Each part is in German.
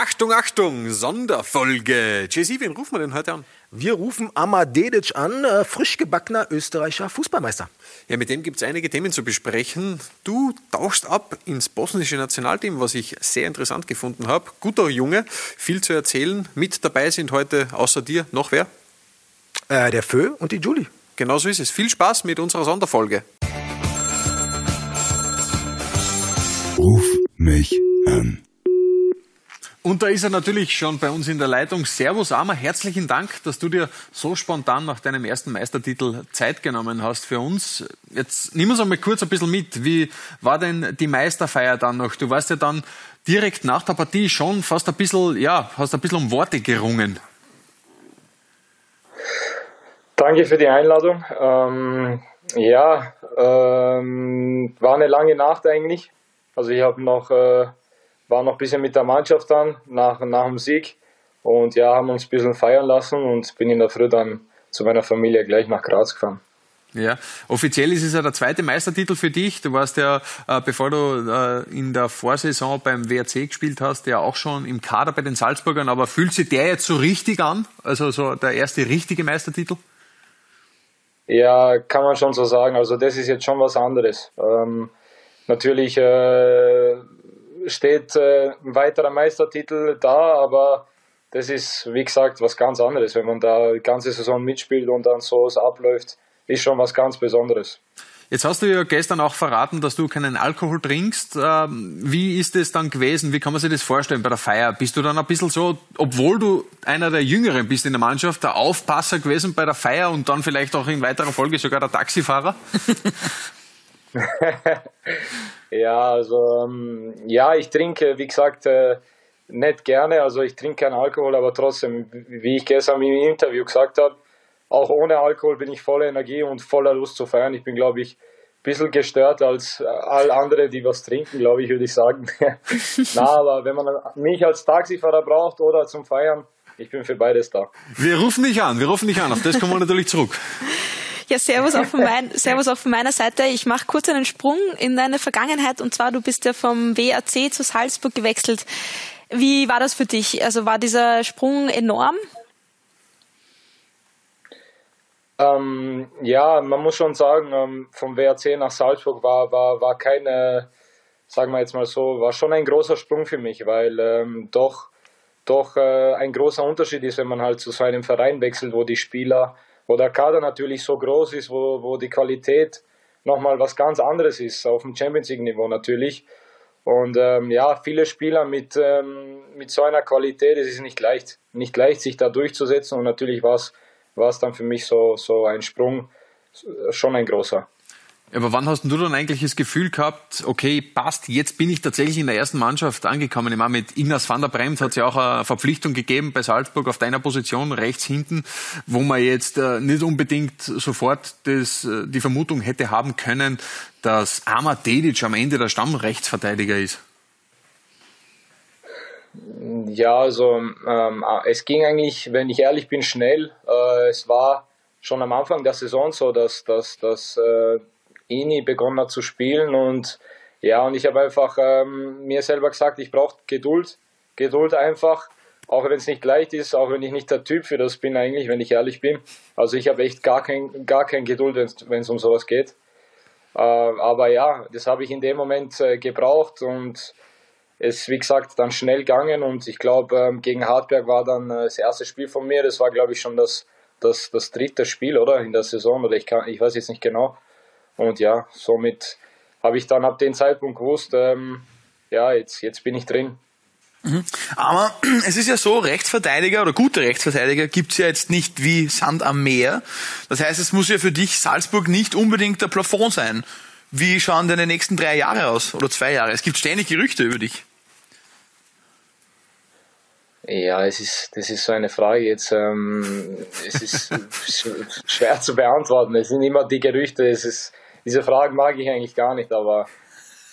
Achtung, Achtung, Sonderfolge. JC, wen rufen wir denn heute an? Wir rufen Amadedic an, äh, frisch gebackener österreichischer Fußballmeister. Ja, mit dem gibt es einige Themen zu besprechen. Du tauchst ab ins bosnische Nationalteam, was ich sehr interessant gefunden habe. Guter Junge, viel zu erzählen. Mit dabei sind heute außer dir noch wer? Äh, der Fö und die Julie. Genau so ist es. Viel Spaß mit unserer Sonderfolge. Ruf mich an. Und da ist er natürlich schon bei uns in der Leitung. Servus Armer, herzlichen Dank, dass du dir so spontan nach deinem ersten Meistertitel Zeit genommen hast für uns. Jetzt nimm uns einmal kurz ein bisschen mit. Wie war denn die Meisterfeier dann noch? Du warst ja dann direkt nach der Partie schon fast ein bisschen, ja, hast ein bisschen um Worte gerungen. Danke für die Einladung. Ähm, ja, ähm, war eine lange Nacht eigentlich. Also ich habe noch äh, war noch ein bisschen mit der Mannschaft dann nach, nach dem Sieg und ja, haben uns ein bisschen feiern lassen und bin in der Früh dann zu meiner Familie gleich nach Graz gefahren. Ja, offiziell ist es ja der zweite Meistertitel für dich. Du warst ja, äh, bevor du äh, in der Vorsaison beim WRC gespielt hast, ja auch schon im Kader bei den Salzburgern. Aber fühlt sich der jetzt so richtig an? Also so der erste richtige Meistertitel? Ja, kann man schon so sagen. Also das ist jetzt schon was anderes. Ähm, natürlich äh, steht äh, ein weiterer Meistertitel da, aber das ist, wie gesagt, was ganz anderes. Wenn man da die ganze Saison mitspielt und dann so es abläuft, ist schon was ganz Besonderes. Jetzt hast du ja gestern auch verraten, dass du keinen Alkohol trinkst. Ähm, wie ist es dann gewesen? Wie kann man sich das vorstellen bei der Feier? Bist du dann ein bisschen so, obwohl du einer der Jüngeren bist in der Mannschaft, der Aufpasser gewesen bei der Feier und dann vielleicht auch in weiterer Folge sogar der Taxifahrer? Ja, also ähm, ja, ich trinke, wie gesagt, äh, nicht gerne. Also ich trinke keinen Alkohol, aber trotzdem, wie ich gestern im Interview gesagt habe, auch ohne Alkohol bin ich voller Energie und voller Lust zu feiern. Ich bin, glaube ich, ein bisschen gestört als all andere, die was trinken, glaube ich, würde ich sagen. Na, aber wenn man mich als Taxifahrer braucht oder zum Feiern, ich bin für beides da. Wir rufen dich an, wir rufen dich an. Auf das kommen wir natürlich zurück. Ja, servus auch von, mein, servus auch von meiner Seite. Ich mache kurz einen Sprung in deine Vergangenheit und zwar, du bist ja vom WAC zu Salzburg gewechselt. Wie war das für dich? Also war dieser Sprung enorm? Ähm, ja, man muss schon sagen, ähm, vom WRC nach Salzburg war, war, war keine, sagen wir jetzt mal so, war schon ein großer Sprung für mich, weil ähm, doch, doch äh, ein großer Unterschied ist, wenn man halt zu so einem Verein wechselt, wo die Spieler wo der Kader natürlich so groß ist, wo, wo die Qualität nochmal was ganz anderes ist, auf dem Champions League-Niveau natürlich. Und ähm, ja, viele Spieler mit, ähm, mit so einer Qualität, es ist nicht leicht, nicht leicht, sich da durchzusetzen. Und natürlich war es dann für mich so, so ein Sprung, schon ein großer. Aber wann hast du dann eigentlich das Gefühl gehabt, okay, passt, jetzt bin ich tatsächlich in der ersten Mannschaft angekommen? Ich meine, mit Ignaz van der Bremt hat es ja auch eine Verpflichtung gegeben bei Salzburg auf deiner Position rechts hinten, wo man jetzt äh, nicht unbedingt sofort das, äh, die Vermutung hätte haben können, dass Amar Dedic am Ende der Stammrechtsverteidiger ist. Ja, also ähm, es ging eigentlich, wenn ich ehrlich bin, schnell. Äh, es war schon am Anfang der Saison so, dass, dass, dass äh, Ini begonnen hat zu spielen und ja, und ich habe einfach ähm, mir selber gesagt, ich brauche Geduld, Geduld einfach, auch wenn es nicht leicht ist, auch wenn ich nicht der Typ für das bin eigentlich, wenn ich ehrlich bin. Also ich habe echt gar kein, gar kein Geduld, wenn es um sowas geht. Äh, aber ja, das habe ich in dem Moment äh, gebraucht und es wie gesagt dann schnell gegangen und ich glaube ähm, gegen Hartberg war dann äh, das erste Spiel von mir. Das war glaube ich schon das, das, das dritte Spiel, oder in der Saison oder ich kann, ich weiß jetzt nicht genau. Und ja, somit habe ich dann ab dem Zeitpunkt gewusst, ähm, ja, jetzt, jetzt bin ich drin. Mhm. Aber es ist ja so, Rechtsverteidiger oder gute Rechtsverteidiger gibt's ja jetzt nicht wie Sand am Meer. Das heißt, es muss ja für dich Salzburg nicht unbedingt der Plafond sein. Wie schauen deine nächsten drei Jahre aus oder zwei Jahre? Es gibt ständig Gerüchte über dich. Ja, es ist, das ist so eine Frage jetzt. Ähm, es ist schwer zu beantworten. Es sind immer die Gerüchte. Es ist diese Fragen mag ich eigentlich gar nicht, aber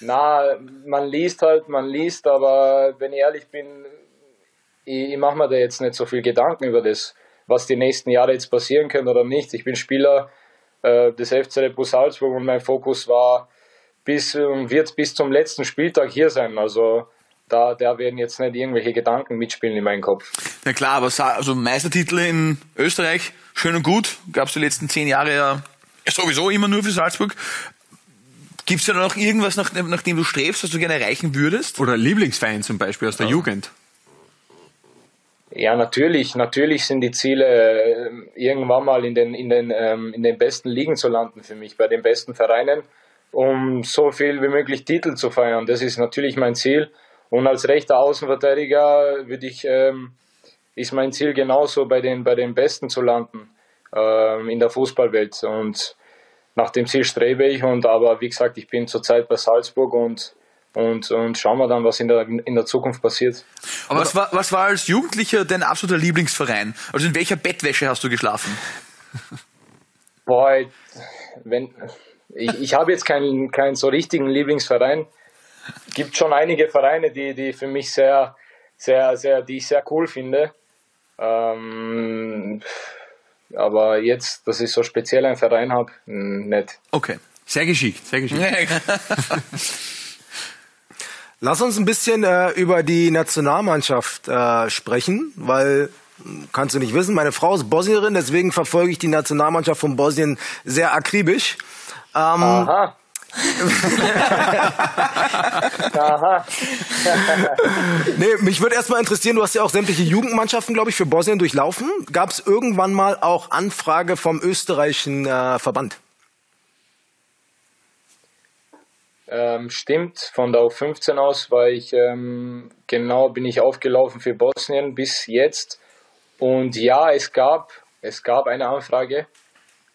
na, man liest halt, man liest, aber wenn ich ehrlich bin, ich, ich mache mir da jetzt nicht so viel Gedanken über das, was die nächsten Jahre jetzt passieren können oder nicht. Ich bin Spieler äh, des FC Bull Salzburg und mein Fokus war bis wird bis zum letzten Spieltag hier sein. Also da, da werden jetzt nicht irgendwelche Gedanken mitspielen in meinem Kopf. Ja klar, aber also Meistertitel in Österreich, schön und gut, gab es die letzten zehn Jahre ja sowieso immer nur für Salzburg. Gibt es da noch irgendwas, nach, nach dem du strebst, was du gerne erreichen würdest? Oder Lieblingsverein zum Beispiel aus der ja. Jugend? Ja, natürlich. Natürlich sind die Ziele, äh, irgendwann mal in den, in, den, ähm, in den besten Ligen zu landen für mich, bei den besten Vereinen, um so viel wie möglich Titel zu feiern. Das ist natürlich mein Ziel. Und als rechter Außenverteidiger würde ich, ähm, ist mein Ziel genauso bei den, bei den Besten zu landen ähm, in der Fußballwelt. Und nach dem Ziel strebe ich. Und aber wie gesagt, ich bin zurzeit bei Salzburg und und, und schauen wir dann, was in der, in der Zukunft passiert. Aber was war, was war als Jugendlicher dein absoluter Lieblingsverein? Also in welcher Bettwäsche hast du geschlafen? Boah, wenn, ich, ich habe jetzt keinen, keinen so richtigen Lieblingsverein. Gibt schon einige Vereine, die, die für mich sehr, sehr, sehr, die ich sehr cool finde. Ähm, aber jetzt, dass ich so speziell einen Verein habe, nicht. Okay. Sehr geschickt, sehr geschickt. Lass uns ein bisschen äh, über die Nationalmannschaft äh, sprechen, weil kannst du nicht wissen, meine Frau ist Bosnierin, deswegen verfolge ich die Nationalmannschaft von Bosnien sehr akribisch. Ähm, Aha. Aha. nee, mich würde erstmal interessieren, du hast ja auch sämtliche Jugendmannschaften, glaube ich, für Bosnien durchlaufen. Gab es irgendwann mal auch Anfrage vom österreichischen äh, Verband? Ähm, stimmt, von der U15 aus war ich, ähm, genau bin ich aufgelaufen für Bosnien bis jetzt. Und ja, es gab, es gab eine Anfrage.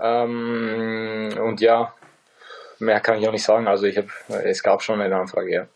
Ähm, und ja, mehr kann ich auch nicht sagen. Also ich habe, es gab schon eine Anfrage, ja.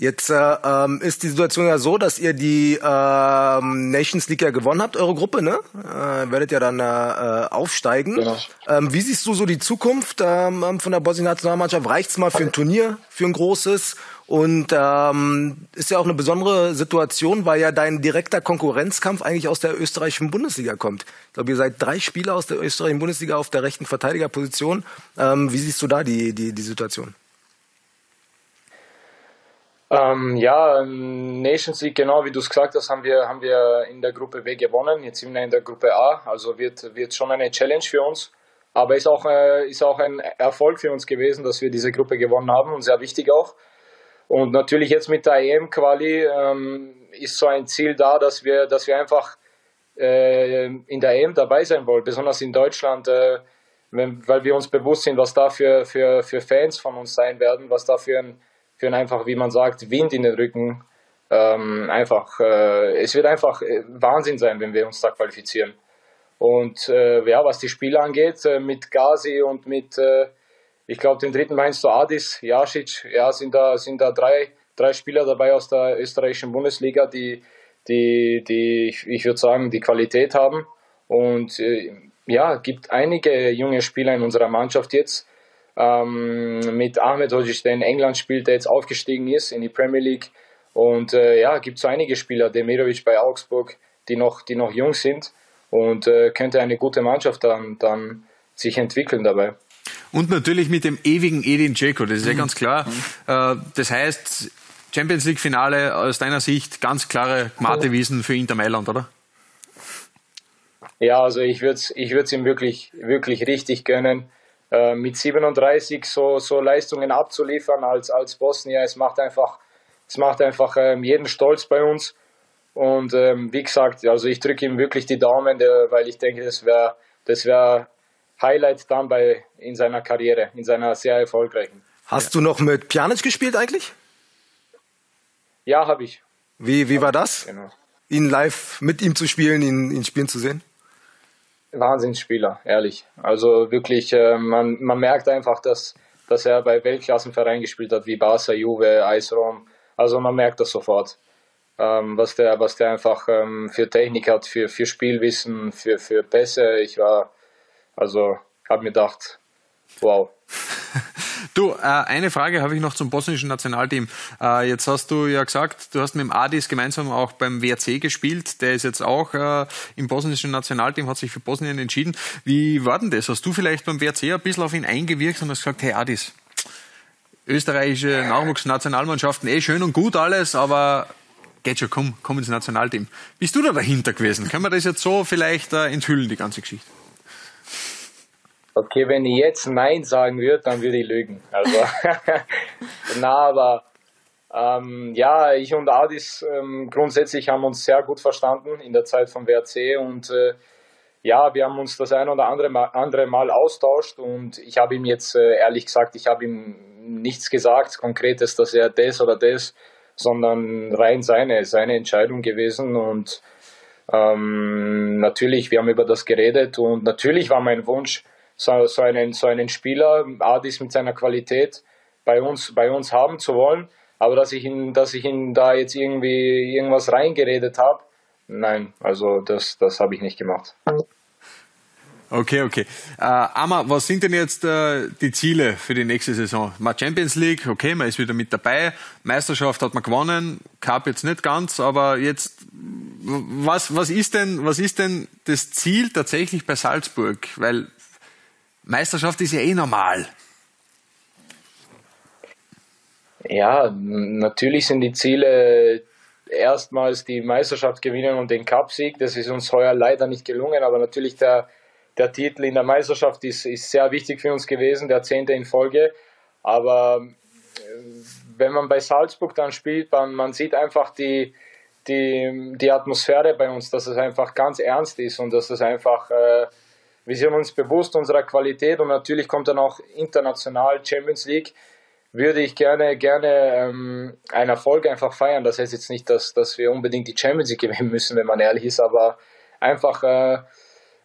Jetzt äh, ähm, ist die Situation ja so, dass ihr die ähm, Nations League ja gewonnen habt, eure Gruppe, ne? Äh, werdet ja dann äh, aufsteigen. Genau. Ähm, wie siehst du so die Zukunft ähm, ähm von der Bosnien-Nationalmannschaft? Reicht's mal für ein Turnier, für ein großes? Und ähm, ist ja auch eine besondere Situation, weil ja dein direkter Konkurrenzkampf eigentlich aus der österreichischen Bundesliga kommt. Ich glaube, ihr seid drei Spieler aus der österreichischen Bundesliga auf der rechten Verteidigerposition. Ähm, wie siehst du da die, die, die Situation? Ähm, ja, Nations League, genau wie du es gesagt hast, haben wir, haben wir in der Gruppe B gewonnen. Jetzt sind wir in der Gruppe A, also wird, wird schon eine Challenge für uns. Aber ist auch, äh, ist auch ein Erfolg für uns gewesen, dass wir diese Gruppe gewonnen haben und sehr wichtig auch. Und natürlich jetzt mit der EM-Quali ähm, ist so ein Ziel da, dass wir, dass wir einfach äh, in der EM dabei sein wollen, besonders in Deutschland, äh, wenn, weil wir uns bewusst sind, was da für, für, für Fans von uns sein werden, was da für ein für einfach, wie man sagt, Wind in den Rücken. Ähm, einfach, äh, es wird einfach äh, Wahnsinn sein, wenn wir uns da qualifizieren. Und äh, ja, was die Spiele angeht, äh, mit Gazi und mit, äh, ich glaube, den dritten meinst du Adis, Jasic, ja, sind da, sind da drei, drei Spieler dabei aus der österreichischen Bundesliga, die, die, die ich, ich würde sagen, die Qualität haben. Und äh, ja, gibt einige junge Spieler in unserer Mannschaft jetzt, ähm, mit Ahmed Hodzic, der in England spielt, der jetzt aufgestiegen ist in die Premier League. Und äh, ja, gibt so einige Spieler, Demirovic bei Augsburg, die noch, die noch jung sind und äh, könnte eine gute Mannschaft dann, dann sich entwickeln dabei. Und natürlich mit dem ewigen Edin Dzeko, das ist ja mhm. ganz klar. Mhm. das heißt, Champions League Finale aus deiner Sicht ganz klare Gmatewiesen für Inter Mailand, oder? Ja, also ich würde es ich ihm wirklich, wirklich richtig gönnen. Äh, mit 37 so, so Leistungen abzuliefern als, als Bosnier. Es macht einfach, es macht einfach ähm, jeden stolz bei uns. Und ähm, wie gesagt, also ich drücke ihm wirklich die Daumen, der, weil ich denke, das wäre das wär Highlight dann bei, in seiner Karriere, in seiner sehr erfolgreichen. Hast ja. du noch mit Pjanic gespielt eigentlich? Ja, habe ich. Wie, wie war das? Genau. Ihn live mit ihm zu spielen, ihn, ihn spielen zu sehen? Wahnsinnsspieler, ehrlich. Also wirklich, äh, man, man merkt einfach, dass, dass er bei Weltklassenvereinen gespielt hat, wie Barca, Juve, Eisrom. Also man merkt das sofort, ähm, was, der, was der einfach ähm, für Technik hat, für, für Spielwissen, für, für Pässe. Ich war, also habe mir gedacht, wow. Du, äh, eine Frage habe ich noch zum bosnischen Nationalteam. Äh, jetzt hast du ja gesagt, du hast mit dem Adis gemeinsam auch beim WRC gespielt. Der ist jetzt auch äh, im bosnischen Nationalteam, hat sich für Bosnien entschieden. Wie war denn das? Hast du vielleicht beim WRC ein bisschen auf ihn eingewirkt und hast gesagt, hey Adis, österreichische Nachwuchsnationalmannschaften, eh schön und gut alles, aber geht schon, komm, komm ins Nationalteam. Bist du da dahinter gewesen? Können wir das jetzt so vielleicht äh, enthüllen, die ganze Geschichte? Okay, wenn ich jetzt Nein sagen würde, dann würde ich lügen. Also, na, aber ähm, ja, ich und Adis ähm, grundsätzlich haben uns sehr gut verstanden in der Zeit vom WRC und äh, ja, wir haben uns das ein oder andere Mal, andere Mal austauscht und ich habe ihm jetzt äh, ehrlich gesagt, ich habe ihm nichts gesagt, konkretes, dass er das oder das, sondern rein seine, seine Entscheidung gewesen und ähm, natürlich, wir haben über das geredet und natürlich war mein Wunsch, so, so, einen, so einen Spieler, Adis mit seiner Qualität, bei uns, bei uns haben zu wollen. Aber dass ich ihn, dass ich ihn da jetzt irgendwie irgendwas reingeredet habe, nein, also das, das habe ich nicht gemacht. Okay, okay. Äh, Amma, was sind denn jetzt äh, die Ziele für die nächste Saison? Mal Champions League, okay, man ist wieder mit dabei. Meisterschaft hat man gewonnen, Cup jetzt nicht ganz, aber jetzt, was, was ist denn, was ist denn das Ziel tatsächlich bei Salzburg? Weil Meisterschaft ist ja eh normal. Ja, natürlich sind die Ziele erstmals die Meisterschaft gewinnen und den Cupsieg. Das ist uns heuer leider nicht gelungen, aber natürlich der, der Titel in der Meisterschaft ist, ist sehr wichtig für uns gewesen, der zehnte in Folge. Aber äh, wenn man bei Salzburg dann spielt, man, man sieht einfach die, die, die Atmosphäre bei uns, dass es einfach ganz ernst ist und dass es einfach äh, wir sind uns bewusst unserer Qualität und natürlich kommt dann auch international Champions League. Würde ich gerne, gerne ähm, einen Erfolg einfach feiern. Das heißt jetzt nicht, dass, dass wir unbedingt die Champions League gewinnen müssen, wenn man ehrlich ist, aber einfach äh,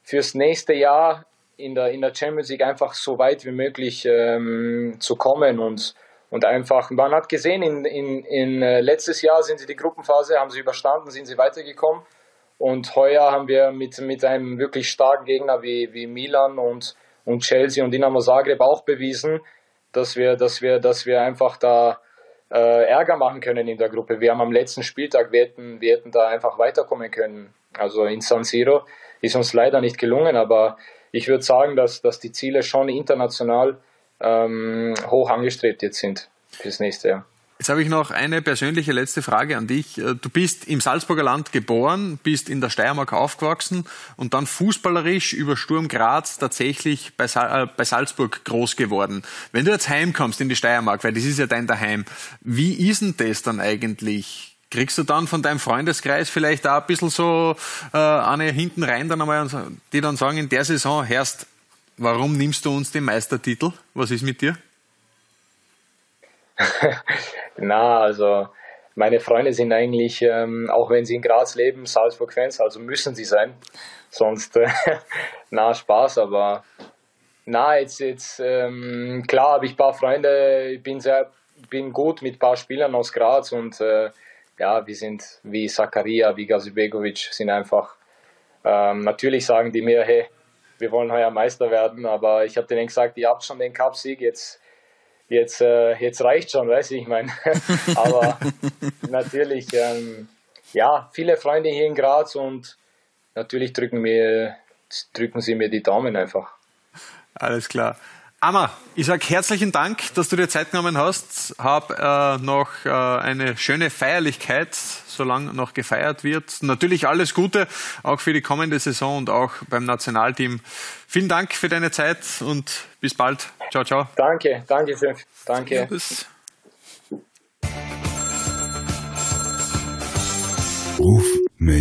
fürs nächste Jahr in der, in der Champions League einfach so weit wie möglich ähm, zu kommen und, und einfach, man hat gesehen, in, in, in äh, letztes Jahr sind sie die Gruppenphase, haben sie überstanden, sind sie weitergekommen und heuer haben wir mit, mit einem wirklich starken Gegner wie, wie Milan und, und Chelsea und Dinamo Zagreb auch bewiesen, dass wir, dass wir, dass wir einfach da äh, Ärger machen können in der Gruppe. Wir haben am letzten Spieltag, wir hätten, wir hätten da einfach weiterkommen können. Also in San Siro ist uns leider nicht gelungen, aber ich würde sagen, dass, dass die Ziele schon international ähm, hoch angestrebt jetzt sind fürs nächste Jahr. Jetzt habe ich noch eine persönliche letzte Frage an dich. Äh, du bist im Salzburger Land geboren, bist in der Steiermark aufgewachsen und dann fußballerisch über Sturm Graz tatsächlich bei, äh, bei Salzburg groß geworden. Wenn du jetzt heimkommst in die Steiermark, weil das ist ja dein Daheim, wie ist denn das dann eigentlich? Kriegst du dann von deinem Freundeskreis vielleicht auch ein bisschen so äh, eine hinten rein, dann einmal, die dann sagen, in der Saison, Herrst, warum nimmst du uns den Meistertitel? Was ist mit dir? Na, also meine Freunde sind eigentlich, ähm, auch wenn sie in Graz leben, Salzburg-Fans, also müssen sie sein. Sonst, äh, na, Spaß, aber na, jetzt, jetzt ähm, klar habe ich ein paar Freunde, ich bin sehr, bin gut mit ein paar Spielern aus Graz und äh, ja, wir sind wie Zakaria, wie Gazibegovic, sind einfach, ähm, natürlich sagen die mir, hey, wir wollen heuer Meister werden, aber ich habe denen gesagt, ihr habt schon den Cup-Sieg, jetzt jetzt, äh, jetzt reicht schon, weiß ich, ich meine. Aber natürlich, ähm, ja, viele Freunde hier in Graz und natürlich drücken, mir, drücken sie mir die Daumen einfach. Alles klar. Amma, ich sage herzlichen Dank, dass du dir Zeit genommen hast. Hab äh, noch äh, eine schöne Feierlichkeit, solange noch gefeiert wird. Natürlich alles Gute, auch für die kommende Saison und auch beim Nationalteam. Vielen Dank für deine Zeit und bis bald. Ciao, ciao. Danke, danke schön. Danke. Ja, Ruf